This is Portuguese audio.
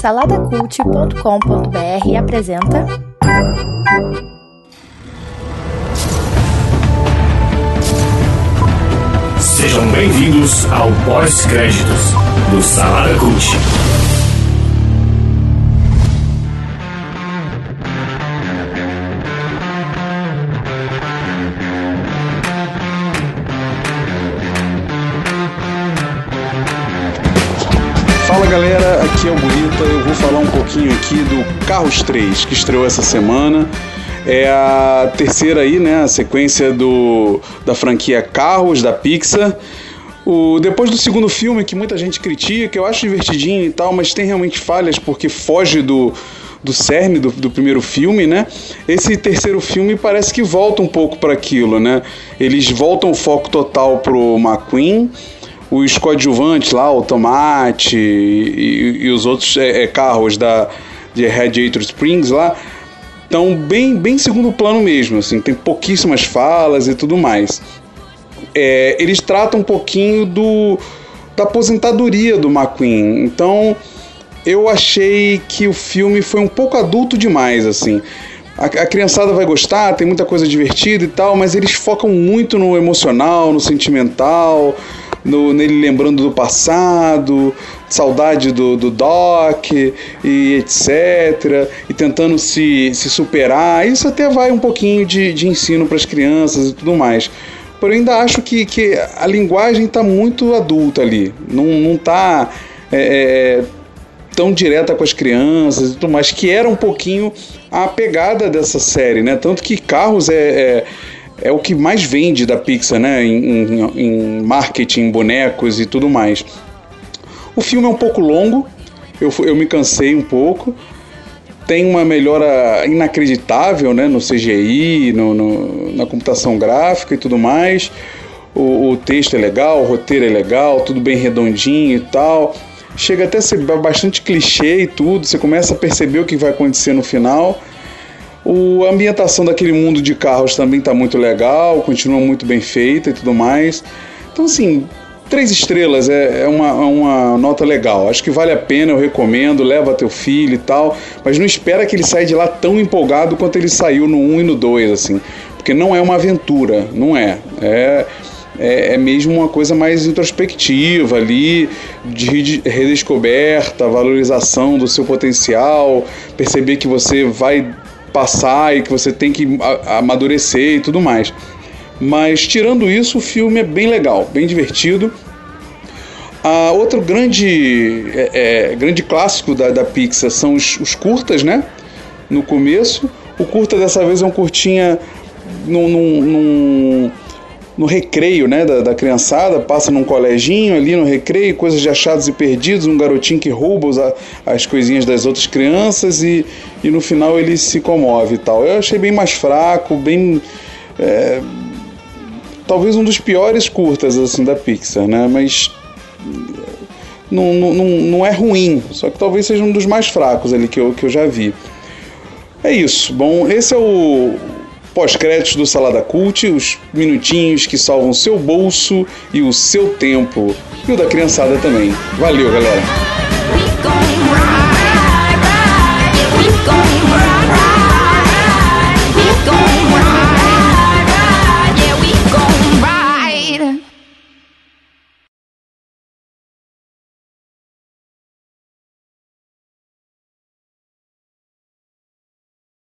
Saladacult.com.br apresenta. Sejam bem-vindos ao pós-créditos do Salada Cult. Galera, aqui é o Bonita. Eu vou falar um pouquinho aqui do Carros 3 que estreou essa semana. É a terceira aí, né? A sequência do, da franquia Carros da Pixar. O, depois do segundo filme, que muita gente critica, eu acho divertidinho e tal, mas tem realmente falhas porque foge do, do cerne do, do, primeiro filme, né? Esse terceiro filme parece que volta um pouco para aquilo, né? Eles voltam o foco total pro McQueen os coadjuvantes lá, o Tomate e, e, os outros é, é, carros da de Radiator Springs lá, estão bem, bem segundo plano mesmo, assim, tem pouquíssimas falas e tudo mais. É, eles tratam um pouquinho do da aposentadoria do McQueen, então eu achei que o filme foi um pouco adulto demais, assim. A, a, criançada vai gostar, tem muita coisa divertida e tal, mas eles focam muito no emocional, no sentimental, no, nele lembrando do passado, saudade do, do Doc e etc. E tentando se, se superar. Isso até vai um pouquinho de, de ensino para as crianças e tudo mais. Porém, ainda acho que, que a linguagem está muito adulta ali. Não, não tá. É, é, tão direta com as crianças e tudo mais, que era um pouquinho a pegada dessa série, né? Tanto que Carros é, é é o que mais vende da Pixar, né? Em, em, em, marketing, bonecos e tudo mais. O filme é um pouco longo, eu, eu me cansei um pouco. Tem uma melhora inacreditável né? no CGI, no, no na computação gráfica e tudo mais. O, o, texto é legal, o roteiro é legal, tudo bem redondinho e tal. Chega até a ser bastante clichê e tudo, você começa a perceber o que vai acontecer no final o, a ambientação daquele mundo de carros também está muito legal, continua muito bem feita e tudo mais. Então, assim, três estrelas é, é uma, é uma nota legal. Acho que vale a pena, eu recomendo, leva teu filho e tal. Mas não espera que ele saia de lá tão empolgado quanto ele saiu no 1 e no 2, assim. Porque não é uma aventura, não é. É, é, é mesmo uma coisa mais introspectiva ali, de redescoberta, valorização do seu potencial, perceber que você vai passar e que você tem que amadurecer e tudo mais. Mas tirando isso, o filme é bem legal, bem divertido. Ah, outro grande, é, é, grande clássico da, da Pixar são os, os, curtas, né? No começo. O curta dessa vez é um curtinha num, num, num no recreio né, da, da, criançada, passa num coleginho ali no recreio, coisas de achados e perdidos, um garotinho que rouba os, as coisinhas das outras crianças e, e no final ele se comove e tal. Eu achei bem mais fraco, bem. É, talvez um dos piores curtas assim da Pixar, né? Mas não, não, não é ruim, só que talvez seja um dos mais fracos ali que eu, que eu já vi. É isso. Bom, esse é o, pós-créditos do Salada Cult, os minutinhos que salvam seu bolso e o seu tempo. E o da criançada também. Valeu, galera!